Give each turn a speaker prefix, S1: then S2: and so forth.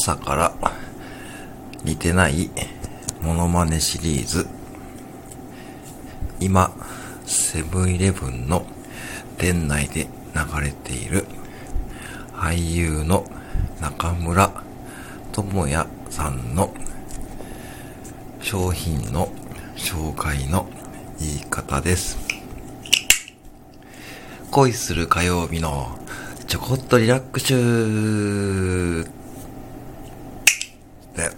S1: 朝から似てないモノマネシリーズ。今セブンイレブンの店内で流れている俳優の中村智也さんの商品の紹介の言い方です。恋する火曜日のちょこっとリラックシュ that